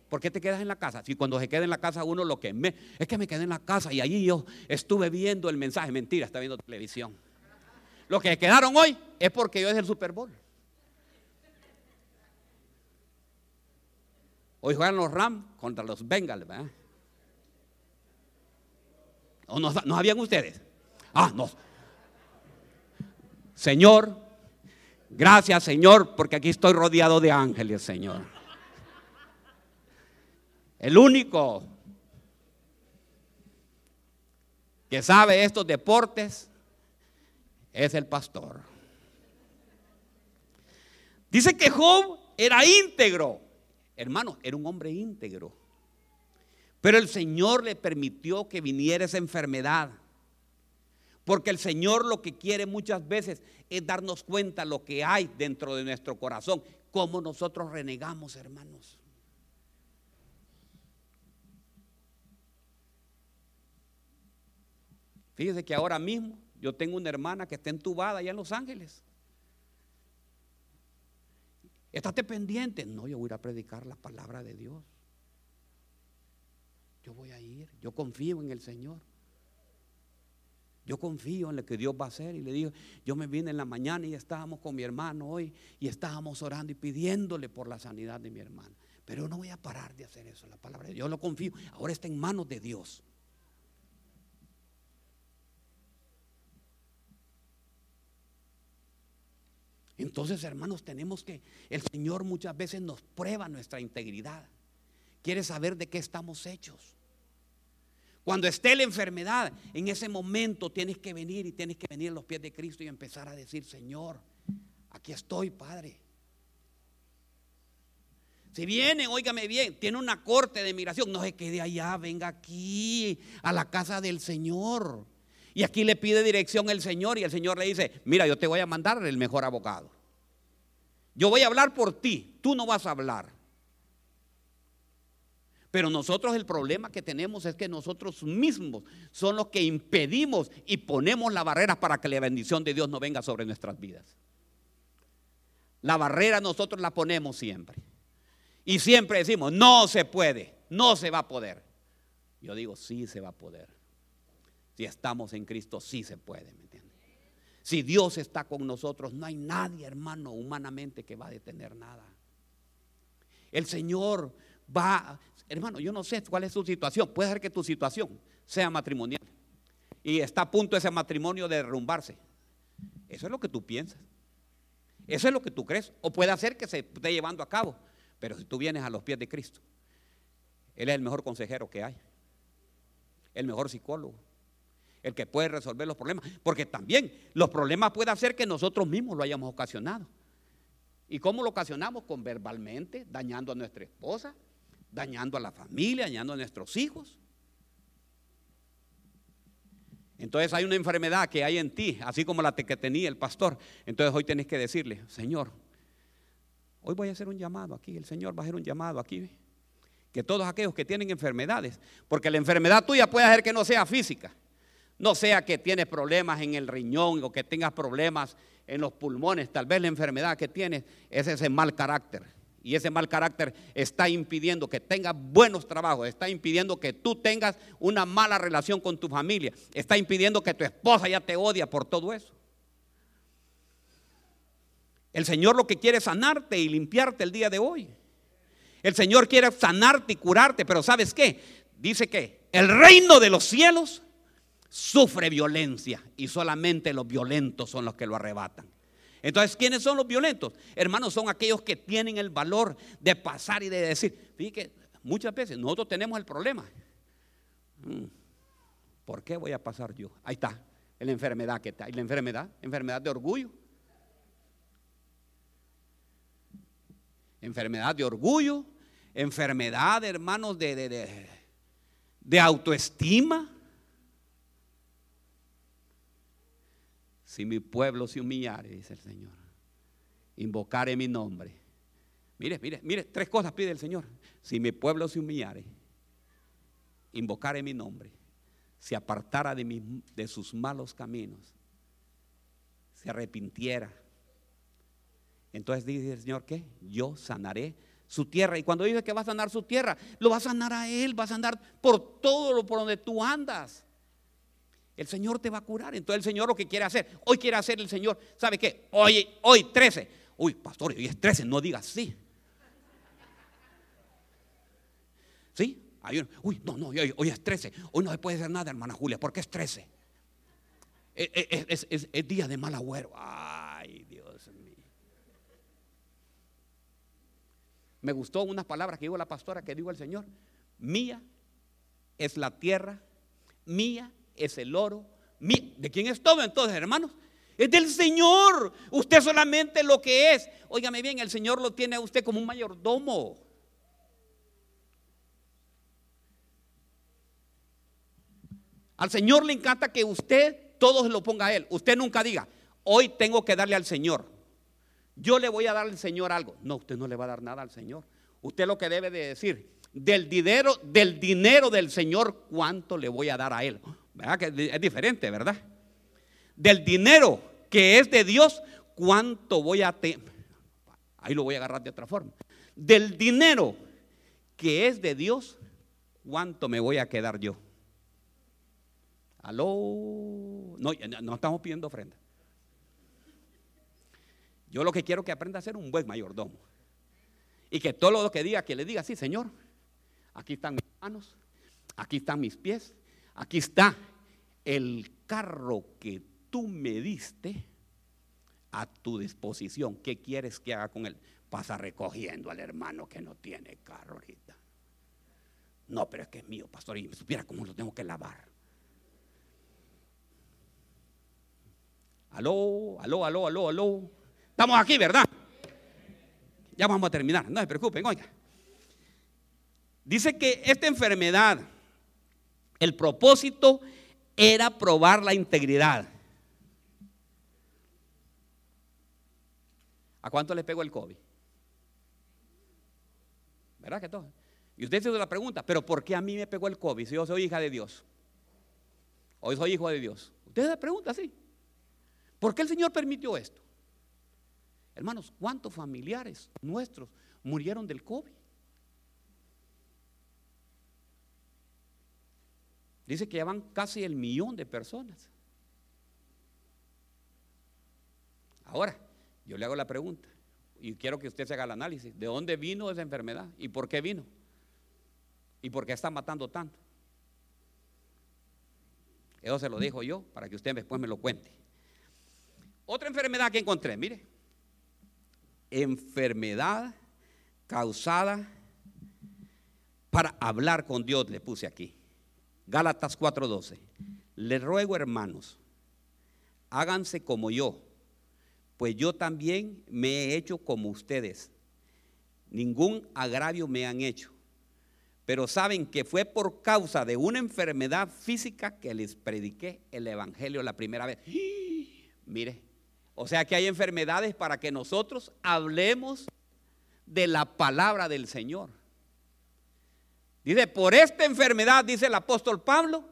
¿Por qué te quedas en la casa? Si cuando se queda en la casa uno lo que me... Es que me quedé en la casa y allí yo estuve viendo el mensaje. Mentira, está viendo televisión. Lo que quedaron hoy es porque hoy es el Super Bowl. Hoy juegan los Rams contra los Bengals, ¿verdad? ¿O no, habían ustedes? Ah, no. Señor, gracias Señor, porque aquí estoy rodeado de ángeles, Señor. El único que sabe estos deportes es el pastor. Dice que Job era íntegro. Hermano, era un hombre íntegro. Pero el Señor le permitió que viniera esa enfermedad. Porque el Señor lo que quiere muchas veces es darnos cuenta lo que hay dentro de nuestro corazón. Cómo nosotros renegamos, hermanos. Fíjese que ahora mismo yo tengo una hermana que está entubada allá en Los Ángeles. Estate pendiente. No, yo voy a ir a predicar la palabra de Dios. Yo voy a ir. Yo confío en el Señor. Yo confío en lo que Dios va a hacer. Y le digo, yo me vine en la mañana y estábamos con mi hermano hoy y estábamos orando y pidiéndole por la sanidad de mi hermana. Pero no voy a parar de hacer eso. La palabra de Dios lo confío. Ahora está en manos de Dios. Entonces, hermanos, tenemos que, el Señor muchas veces nos prueba nuestra integridad. Quiere saber de qué estamos hechos. Cuando esté la enfermedad, en ese momento tienes que venir y tienes que venir a los pies de Cristo y empezar a decir, Señor, aquí estoy, Padre. Si viene, óigame bien, tiene una corte de migración, no se quede allá, venga aquí a la casa del Señor. Y aquí le pide dirección el Señor y el Señor le dice, mira, yo te voy a mandar el mejor abogado. Yo voy a hablar por ti, tú no vas a hablar. Pero nosotros el problema que tenemos es que nosotros mismos son los que impedimos y ponemos la barrera para que la bendición de Dios no venga sobre nuestras vidas. La barrera nosotros la ponemos siempre. Y siempre decimos, no se puede, no se va a poder. Yo digo, sí se va a poder. Si estamos en Cristo, sí se puede, ¿me entiendes? Si Dios está con nosotros, no hay nadie, hermano, humanamente que va a detener nada. El Señor va, hermano, yo no sé cuál es tu situación. Puede ser que tu situación sea matrimonial y está a punto ese matrimonio de derrumbarse. Eso es lo que tú piensas. Eso es lo que tú crees. O puede ser que se esté llevando a cabo. Pero si tú vienes a los pies de Cristo, Él es el mejor consejero que hay. El mejor psicólogo el que puede resolver los problemas. Porque también los problemas pueden ser que nosotros mismos lo hayamos ocasionado. ¿Y cómo lo ocasionamos? Con verbalmente, dañando a nuestra esposa, dañando a la familia, dañando a nuestros hijos. Entonces hay una enfermedad que hay en ti, así como la que tenía el pastor. Entonces hoy tenés que decirle, Señor, hoy voy a hacer un llamado aquí, el Señor va a hacer un llamado aquí. Que todos aquellos que tienen enfermedades, porque la enfermedad tuya puede hacer que no sea física, no sea que tienes problemas en el riñón o que tengas problemas en los pulmones, tal vez la enfermedad que tienes es ese mal carácter. Y ese mal carácter está impidiendo que tengas buenos trabajos, está impidiendo que tú tengas una mala relación con tu familia, está impidiendo que tu esposa ya te odia por todo eso. El Señor lo que quiere es sanarte y limpiarte el día de hoy. El Señor quiere sanarte y curarte, pero ¿sabes qué? Dice que el reino de los cielos sufre violencia y solamente los violentos son los que lo arrebatan. Entonces, ¿quiénes son los violentos? Hermanos, son aquellos que tienen el valor de pasar y de decir, fíjate, muchas veces nosotros tenemos el problema. Mm, ¿Por qué voy a pasar yo? Ahí está, la enfermedad que está. ¿Y la enfermedad? Enfermedad de orgullo. Enfermedad de orgullo, enfermedad, hermanos, de, de, de, de autoestima. Si mi pueblo se humillare, dice el Señor, invocare mi nombre. Mire, mire, mire, tres cosas pide el Señor. Si mi pueblo se humillare, invocare mi nombre, se apartara de, mi, de sus malos caminos, se arrepintiera. Entonces dice el Señor que yo sanaré su tierra. Y cuando dice que va a sanar su tierra, lo va a sanar a Él, va a sanar por todo lo por donde tú andas. El Señor te va a curar. Entonces el Señor lo que quiere hacer, hoy quiere hacer el Señor, ¿sabe qué? Hoy, hoy 13. Uy, pastor, hoy es 13, no digas sí. ¿Sí? uy, no, no, hoy, es 13. Hoy no se puede hacer nada, hermana Julia, porque es 13. Es, es día de mal agüero. Ay, Dios mío. Me gustó unas palabras que dijo la pastora, que dijo el Señor. Mía es la tierra, mía es el oro. ¿De quién es todo entonces, hermanos? Es del Señor. Usted solamente lo que es. Óigame bien, el Señor lo tiene a usted como un mayordomo. Al Señor le encanta que usted todo se lo ponga a Él. Usted nunca diga, hoy tengo que darle al Señor. Yo le voy a dar al Señor algo. No, usted no le va a dar nada al Señor. Usted lo que debe de decir, del dinero, del dinero del Señor, ¿cuánto le voy a dar a Él? Es diferente, ¿verdad? Del dinero que es de Dios, ¿cuánto voy a? Ahí lo voy a agarrar de otra forma. Del dinero que es de Dios, ¿cuánto me voy a quedar yo? Aló. No, no estamos pidiendo ofrenda. Yo lo que quiero que aprenda a ser un buen mayordomo. Y que todo lo que diga, que le diga, sí, Señor, aquí están mis manos, aquí están mis pies, aquí está el carro que tú me diste a tu disposición. ¿Qué quieres que haga con él? Pasa recogiendo al hermano que no tiene carro ahorita. No, pero es que es mío, pastor, y me supiera cómo lo tengo que lavar. Aló, aló, aló, aló, aló. Estamos aquí, ¿verdad? Ya vamos a terminar, no se preocupen, oiga. Dice que esta enfermedad el propósito era probar la integridad. ¿A cuánto le pegó el COVID? ¿Verdad que todo? Y usted se hizo la pregunta, ¿pero por qué a mí me pegó el COVID si yo soy hija de Dios? Hoy soy hijo de Dios. Usted se pregunta así. ¿Por qué el Señor permitió esto? Hermanos, ¿cuántos familiares nuestros murieron del COVID? Dice que ya van casi el millón de personas. Ahora, yo le hago la pregunta y quiero que usted se haga el análisis. ¿De dónde vino esa enfermedad? ¿Y por qué vino? ¿Y por qué está matando tanto? Eso se lo dijo yo para que usted después me lo cuente. Otra enfermedad que encontré, mire. Enfermedad causada para hablar con Dios, le puse aquí. Gálatas 4:12. Les ruego, hermanos, háganse como yo, pues yo también me he hecho como ustedes. Ningún agravio me han hecho, pero saben que fue por causa de una enfermedad física que les prediqué el Evangelio la primera vez. Mire, o sea que hay enfermedades para que nosotros hablemos de la palabra del Señor. Dice, por esta enfermedad, dice el apóstol Pablo,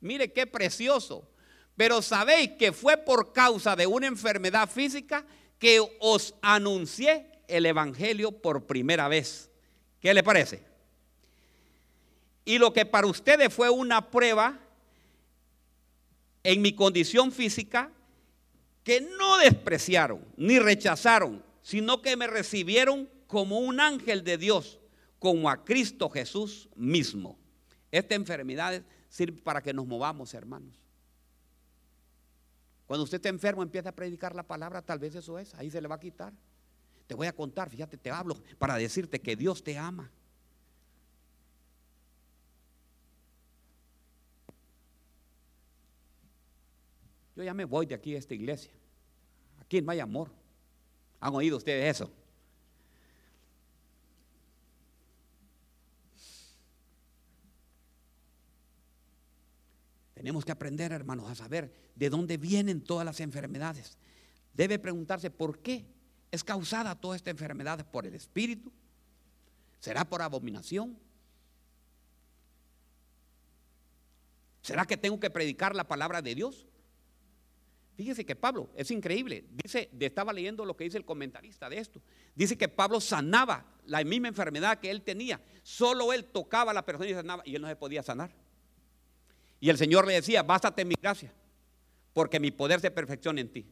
mire qué precioso, pero sabéis que fue por causa de una enfermedad física que os anuncié el Evangelio por primera vez. ¿Qué le parece? Y lo que para ustedes fue una prueba en mi condición física, que no despreciaron ni rechazaron, sino que me recibieron como un ángel de Dios, como a Cristo Jesús mismo. Esta enfermedad sirve para que nos movamos, hermanos. Cuando usted está enfermo, empieza a predicar la palabra, tal vez eso es, ahí se le va a quitar. Te voy a contar, fíjate, te hablo para decirte que Dios te ama. Yo ya me voy de aquí a esta iglesia. Aquí no hay amor. ¿Han oído ustedes eso? Tenemos que aprender, hermanos, a saber de dónde vienen todas las enfermedades. Debe preguntarse por qué es causada toda esta enfermedad por el espíritu. ¿Será por abominación? ¿Será que tengo que predicar la palabra de Dios? Fíjese que Pablo, es increíble, dice, estaba leyendo lo que dice el comentarista de esto, dice que Pablo sanaba la misma enfermedad que él tenía, solo él tocaba a la persona y sanaba y él no se podía sanar. Y el Señor le decía, bástate mi gracia, porque mi poder se perfecciona en ti.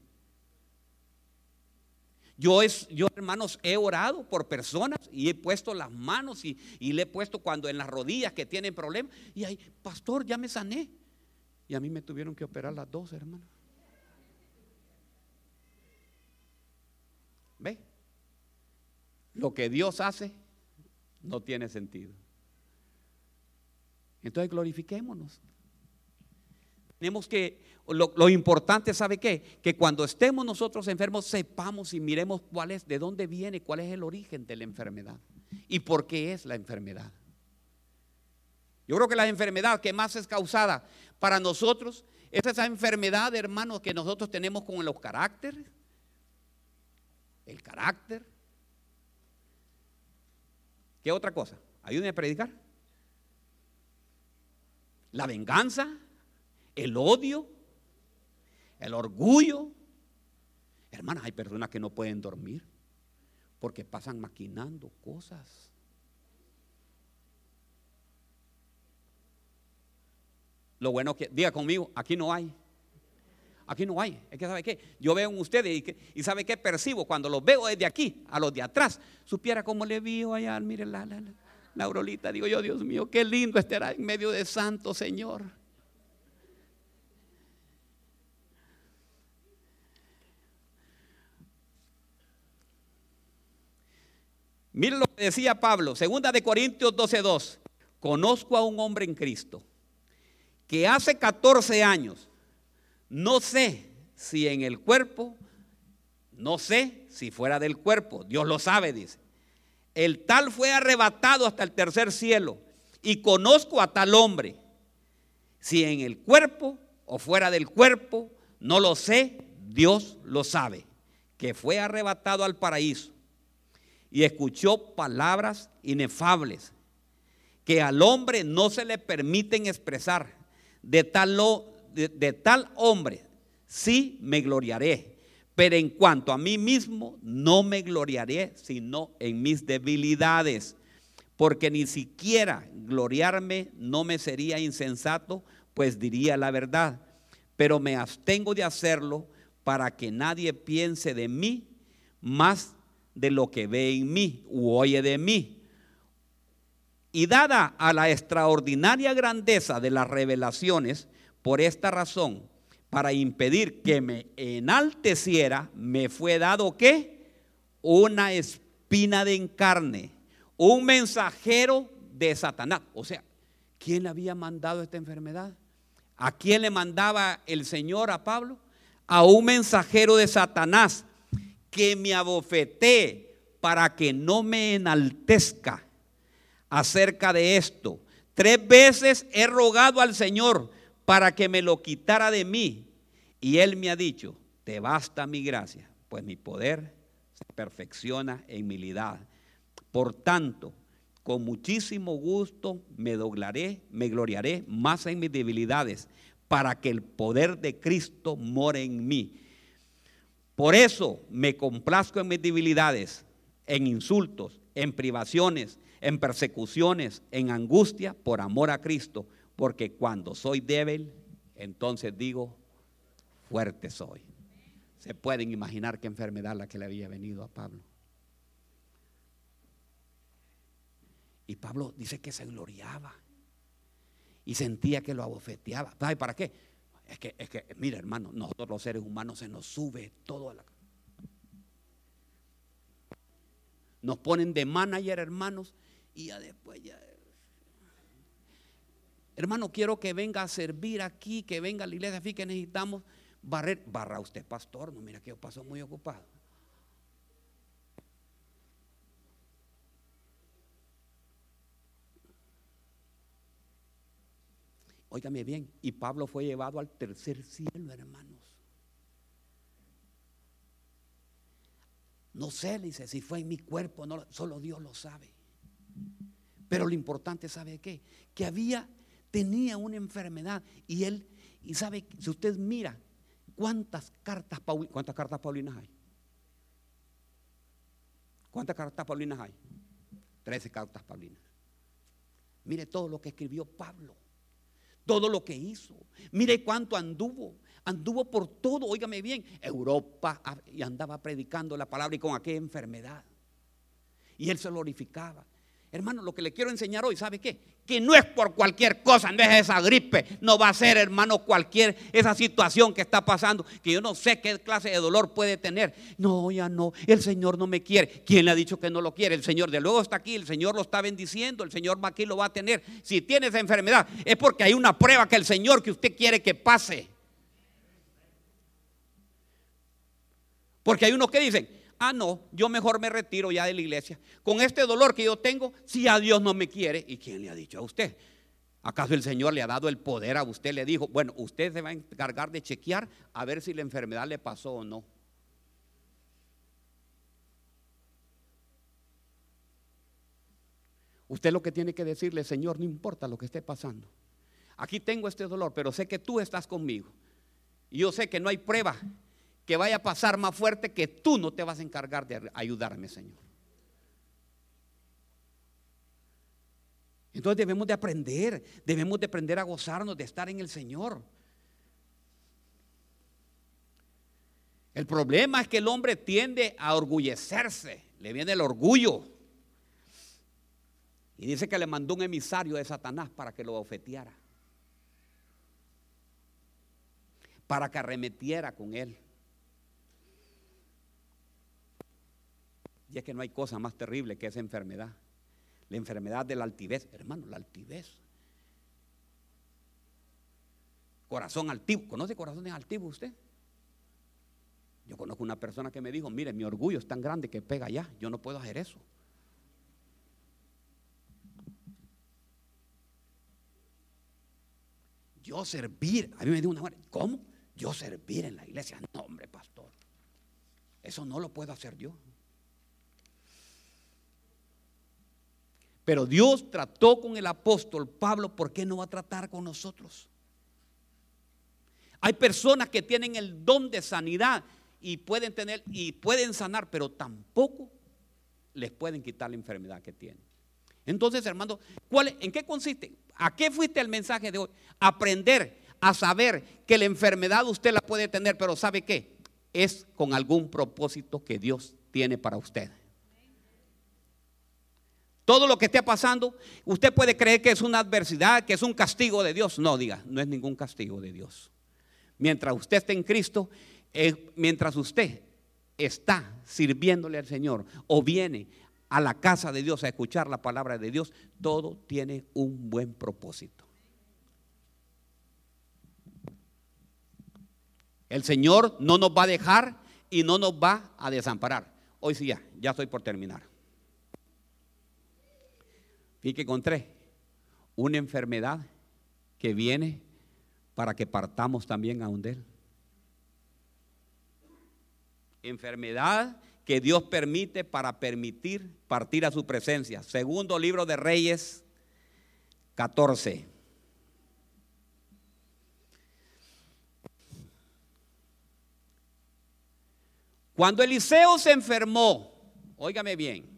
Yo, es, yo, hermanos, he orado por personas y he puesto las manos y, y, le he puesto cuando en las rodillas que tienen problemas. Y ahí, pastor, ya me sané. Y a mí me tuvieron que operar las dos, hermanos. ¿Ve? Lo que Dios hace no tiene sentido. Entonces glorifiquémonos. Tenemos que, lo, importante, ¿sabe qué? Que cuando estemos nosotros enfermos, sepamos y miremos cuál es, de dónde viene, cuál es el origen de la enfermedad y por qué es la enfermedad. Yo creo que la enfermedad que más es causada para nosotros es esa enfermedad, hermanos, que nosotros tenemos con los caracteres, el carácter. ¿Qué otra cosa? Ayúdenme a predicar. La venganza, el odio, el orgullo. Hermanas, hay personas que no pueden dormir porque pasan maquinando cosas. Lo bueno que, diga conmigo, aquí no hay. Aquí no hay. Es que, ¿sabe qué? Yo veo en ustedes y, ¿sabe qué? Percibo cuando los veo desde aquí a los de atrás. Supiera cómo le vio allá, mire la, la, la, la. Digo yo, Dios mío, qué lindo estar en medio de santo Señor. Miren lo que decía Pablo, segunda de Corintios 12:2. Conozco a un hombre en Cristo que hace 14 años no sé si en el cuerpo, no sé si fuera del cuerpo, Dios lo sabe, dice. El tal fue arrebatado hasta el tercer cielo y conozco a tal hombre. Si en el cuerpo o fuera del cuerpo, no lo sé, Dios lo sabe, que fue arrebatado al paraíso y escuchó palabras inefables que al hombre no se le permiten expresar. De tal, lo, de, tal hombre sí me gloriaré, pero en cuanto a mí mismo no me gloriaré, sino en mis debilidades, porque ni siquiera gloriarme no me sería insensato, pues diría la verdad, pero me abstengo de hacerlo para que nadie piense de mí más de lo que ve en mí u oye de mí. Y dada a la extraordinaria grandeza de las revelaciones, por esta razón, para impedir que me enalteciera, me fue dado qué? Una espina de encarne, un mensajero de Satanás. O sea, ¿quién le había mandado esta enfermedad? ¿A quién le mandaba el Señor a Pablo? A un mensajero de Satanás que me abofetee para que no me enaltezca. acerca de esto. Tres veces he rogado al Señor para que me lo quitara de mí. Y Él me ha dicho, te basta mi gracia, pues mi poder se perfecciona en humildad. Por tanto, con muchísimo gusto me doblaré, me gloriaré más en mis debilidades, para que el poder de Cristo more en mí. Por eso me complazco en mis debilidades, en insultos, en privaciones, en persecuciones, en angustia, por amor a Cristo, porque cuando soy débil, entonces digo, fuerte soy. Se pueden imaginar qué enfermedad la que le había venido a Pablo. Y Pablo dice que se gloriaba y sentía que lo abofeteaba. ¿Sabe para qué? Es que, es que, mira hermano, nosotros los seres humanos se nos sube todo a la... Nos ponen de manager, hermanos, y ya después ya... Hermano, quiero que venga a servir aquí, que venga a la iglesia, así que necesitamos barrer. Barra usted, pastor, no, mira que yo paso muy ocupado. Óigame bien, y Pablo fue llevado al tercer cielo, hermanos. No sé, dice, si fue en mi cuerpo, no, solo Dios lo sabe. Pero lo importante, ¿sabe qué? Que había, tenía una enfermedad y él, y sabe, si usted mira cuántas cartas, ¿cuántas cartas paulinas hay? ¿Cuántas cartas paulinas hay? Trece cartas paulinas. Mire todo lo que escribió Pablo todo lo que hizo. Mire cuánto anduvo. Anduvo por todo, óigame bien, Europa y andaba predicando la palabra y con aquella enfermedad. Y él se glorificaba. Hermano, lo que le quiero enseñar hoy, ¿sabe qué? Que no es por cualquier cosa, no es esa gripe, no va a ser, hermano, cualquier esa situación que está pasando, que yo no sé qué clase de dolor puede tener. No, ya no, el Señor no me quiere. ¿Quién le ha dicho que no lo quiere? El Señor de luego está aquí, el Señor lo está bendiciendo, el Señor aquí lo va a tener. Si tiene esa enfermedad, es porque hay una prueba que el Señor que usted quiere que pase. Porque hay unos que dicen, ah, no, yo mejor me retiro ya de la iglesia. Con este dolor que yo tengo, si a Dios no me quiere, ¿y quién le ha dicho a usted? ¿Acaso el Señor le ha dado el poder a usted? Le dijo, bueno, usted se va a encargar de chequear a ver si la enfermedad le pasó o no. Usted lo que tiene que decirle, Señor, no importa lo que esté pasando. Aquí tengo este dolor, pero sé que tú estás conmigo. Y yo sé que no hay prueba que vaya a pasar más fuerte que tú no te vas a encargar de ayudarme, Señor. Entonces debemos de aprender, debemos de aprender a gozarnos de estar en el Señor. El problema es que el hombre tiende a orgullecerse, le viene el orgullo. Y dice que le mandó un emisario de Satanás para que lo ofeteara, para que arremetiera con él. Y es que no hay cosa más terrible que esa enfermedad. La enfermedad de la altivez, hermano, la altivez. Corazón altivo. ¿Conoce corazones altivos usted? Yo conozco una persona que me dijo, mire, mi orgullo es tan grande que pega allá, yo no puedo hacer eso. Yo servir, a mí me dijo una mujer, ¿cómo? Yo servir en la iglesia. No, hombre, pastor. Eso no lo puedo hacer yo. Pero Dios trató con el apóstol Pablo, ¿por qué no va a tratar con nosotros? Hay personas que tienen el don de sanidad y pueden tener y pueden sanar, pero tampoco les pueden quitar la enfermedad que tienen. Entonces, hermano, ¿cuál, ¿en qué consiste? ¿A qué fuiste el mensaje de hoy? Aprender a saber que la enfermedad usted la puede tener, pero ¿sabe qué? Es con algún propósito que Dios tiene para usted. Todo lo que esté pasando, usted puede creer que es una adversidad, que es un castigo de Dios. No, diga, no es ningún castigo de Dios. Mientras usted esté en Cristo, eh, mientras usted está sirviéndole al Señor o viene a la casa de Dios a escuchar la palabra de Dios, todo tiene un buen propósito. El Señor no nos va a dejar y no nos va a desamparar. Hoy sí ya, ya estoy por terminar. Fíjate con tres. Una enfermedad que viene para que partamos también a un de él. Enfermedad que Dios permite para permitir partir a su presencia. Segundo libro de Reyes 14. Cuando Eliseo se enfermó, óigame bien,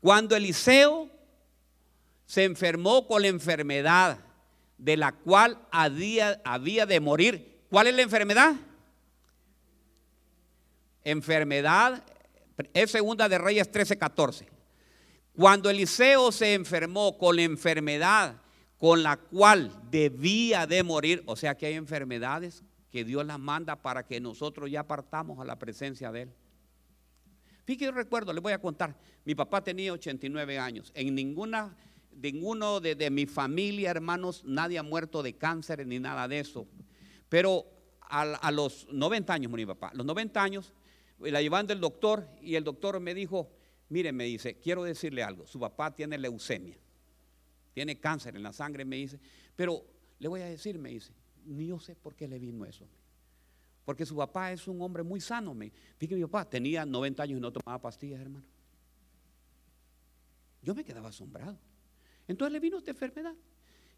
cuando Eliseo se enfermó con la enfermedad de la cual había, había de morir, ¿cuál es la enfermedad? Enfermedad, es segunda de Reyes 13, 14. Cuando Eliseo se enfermó con la enfermedad con la cual debía de morir, o sea que hay enfermedades que Dios las manda para que nosotros ya partamos a la presencia de Él. Fíjate, yo recuerdo, les voy a contar, mi papá tenía 89 años, en ninguna, ninguno de, mi familia, hermanos, nadie ha muerto de cáncer ni nada de eso, pero a, a los 90 años murió mi papá, a los 90 años la llevan del doctor y el doctor me dijo, mire, me dice, quiero decirle algo, su papá tiene leucemia, tiene cáncer en la sangre, me dice, pero le voy a decir, me dice, ni yo sé por qué le vino eso. Porque su papá es un hombre muy sano. Fíjate, mi papá tenía 90 años y no tomaba pastillas, hermano. Yo me quedaba asombrado. Entonces le vino esta enfermedad.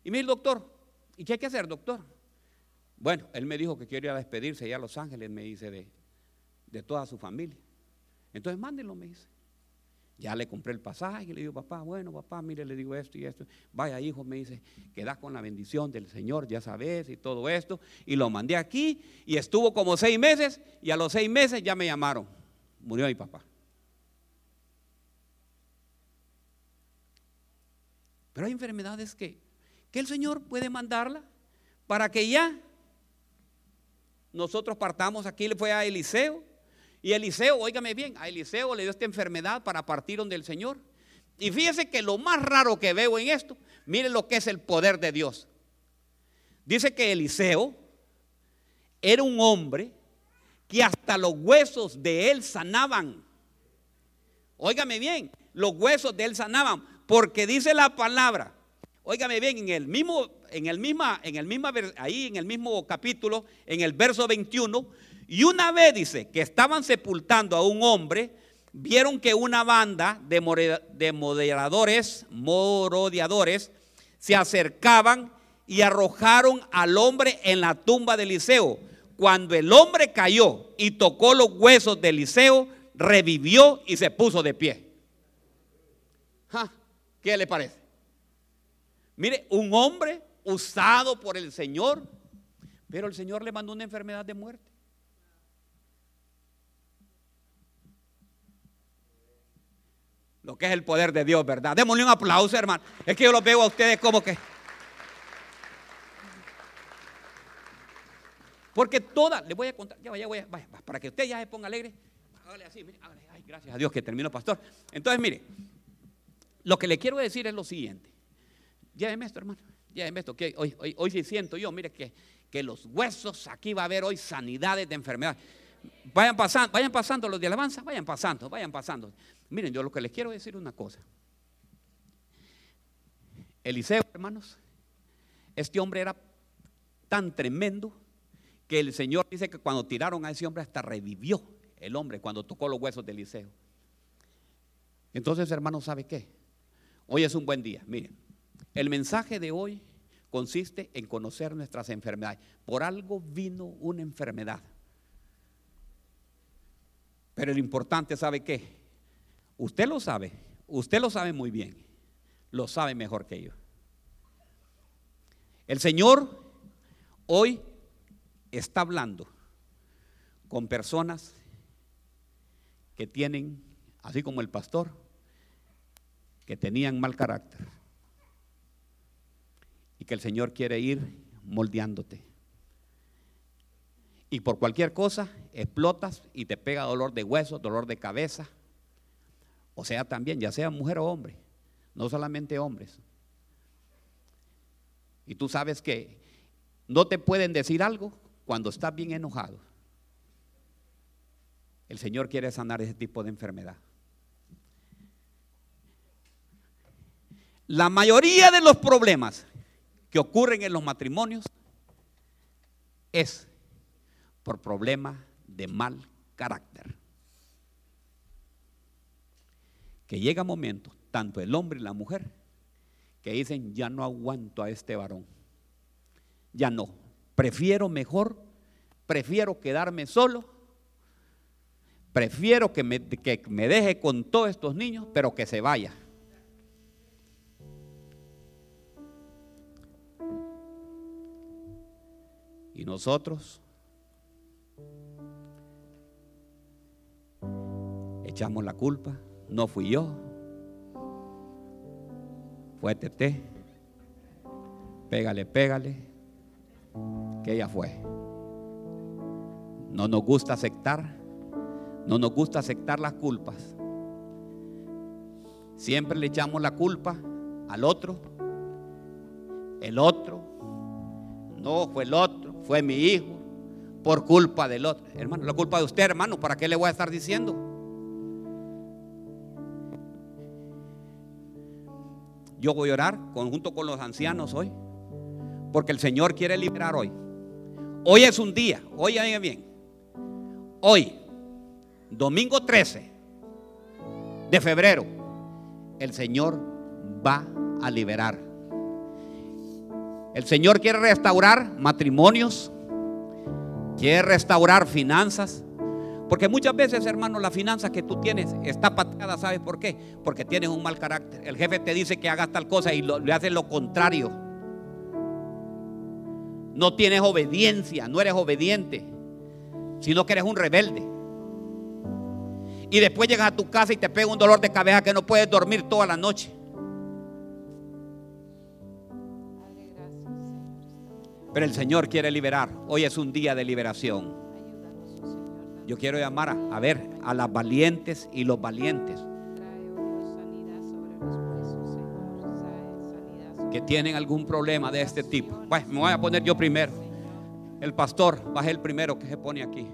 Y el doctor, ¿y qué hay que hacer, doctor? Bueno, él me dijo que quería despedirse allá a Los Ángeles, me dice, de, de toda su familia. Entonces mándenlo, me dice. Ya le compré el pasaje y le digo, papá, bueno, papá, mire, le digo esto y esto. Vaya, hijo, me dice, quedas con la bendición del Señor, ya sabes, y todo esto. Y lo mandé aquí y estuvo como seis meses y a los seis meses ya me llamaron. Murió mi papá. Pero hay enfermedades que, que el Señor puede mandarla para que ya nosotros partamos. Aquí le fue a Eliseo y Eliseo, óigame bien, a Eliseo le dio esta enfermedad para partir donde el Señor. Y fíjese que lo más raro que veo en esto, miren lo que es el poder de Dios. Dice que Eliseo era un hombre que hasta los huesos de él sanaban. Óigame bien, los huesos de él sanaban, porque dice la palabra. Óigame bien, en el mismo en el misma en el misma ahí en el mismo capítulo, en el verso 21, y una vez dice que estaban sepultando a un hombre, vieron que una banda de, moderadores, morodeadores, se acercaban y arrojaron al hombre en la tumba de Eliseo. Cuando el hombre cayó y tocó los huesos de Eliseo, revivió y se puso de pie. ¿Qué le parece? Mire, un hombre usado por el Señor, pero el Señor le mandó una enfermedad de muerte. Lo que es el poder de Dios, ¿verdad? Démosle un aplauso, hermano. Es que yo los veo a ustedes como que... Porque todas, les voy a contar, ya vaya, vaya, vaya, para que usted ya se ponga alegre. Hágale así, mire, ay, gracias a Dios que terminó, pastor. Entonces, mire, lo que le quiero decir es lo siguiente. Ya esto, hermano, ya esto, que hoy, hoy, hoy sí siento yo, mire que, que los huesos, aquí va a haber hoy sanidades de enfermedad. Vayan pasando, vayan pasando los de alabanza, vayan pasando, vayan pasando. Miren, yo lo que les quiero decir una cosa. Eliseo, hermanos, este hombre era tan tremendo que el Señor dice que cuando tiraron a ese hombre hasta revivió el hombre cuando tocó los huesos de Eliseo. Entonces, hermanos, ¿sabe qué? Hoy es un buen día. Miren, el mensaje de hoy consiste en conocer nuestras enfermedades. Por algo vino una enfermedad. Pero lo importante, ¿sabe qué? Usted lo sabe, usted lo sabe muy bien, lo sabe mejor que yo. El Señor hoy está hablando con personas que tienen, así como el pastor, que tenían mal carácter. Y que el Señor quiere ir moldeándote. Y por cualquier cosa explotas y te pega dolor de hueso, dolor de cabeza o sea, también, ya sea mujer o hombre, no solamente hombres. Y tú sabes que no te pueden decir algo cuando estás bien enojado. El Señor quiere sanar ese tipo de enfermedad. La mayoría de los problemas que ocurren en los matrimonios es por problemas de mal carácter. Que llega momento, tanto el hombre y la mujer, que dicen, ya no aguanto a este varón. Ya no. Prefiero mejor, prefiero quedarme solo, prefiero que me, que me deje con todos estos niños, pero que se vaya. Y nosotros echamos la culpa, no fui yo, fue Tete, pégale, pégale, que ella fue. No nos gusta aceptar, no nos gusta aceptar las culpas. Siempre le echamos la culpa al otro, el otro, no fue el otro, fue mi hijo, por culpa del otro. Hermano, la culpa de usted, hermano, ¿para qué le voy a estar diciendo? Yo voy a orar conjunto con los ancianos hoy, porque el Señor quiere liberar hoy. Hoy es un día, hoy bien. Hoy, domingo 13 de febrero, el Señor va a liberar. El Señor quiere restaurar matrimonios, quiere restaurar finanzas, porque muchas veces, hermano, la finanza que tú tienes está pateada, ¿sabes por qué? Porque tienes un mal carácter. El jefe te dice que hagas tal cosa y le haces lo contrario. No tienes obediencia, no eres obediente, sino que eres un rebelde. Y después llegas a tu casa y te pega un dolor de cabeza que no puedes dormir toda la noche. Pero el Señor quiere liberar. Hoy es un día de liberación. Yo quiero llamar a, ver a las valientes y los valientes que tienen algún problema de este tipo. Bueno, me voy a poner yo primero. El pastor va a ser el primero que se pone aquí.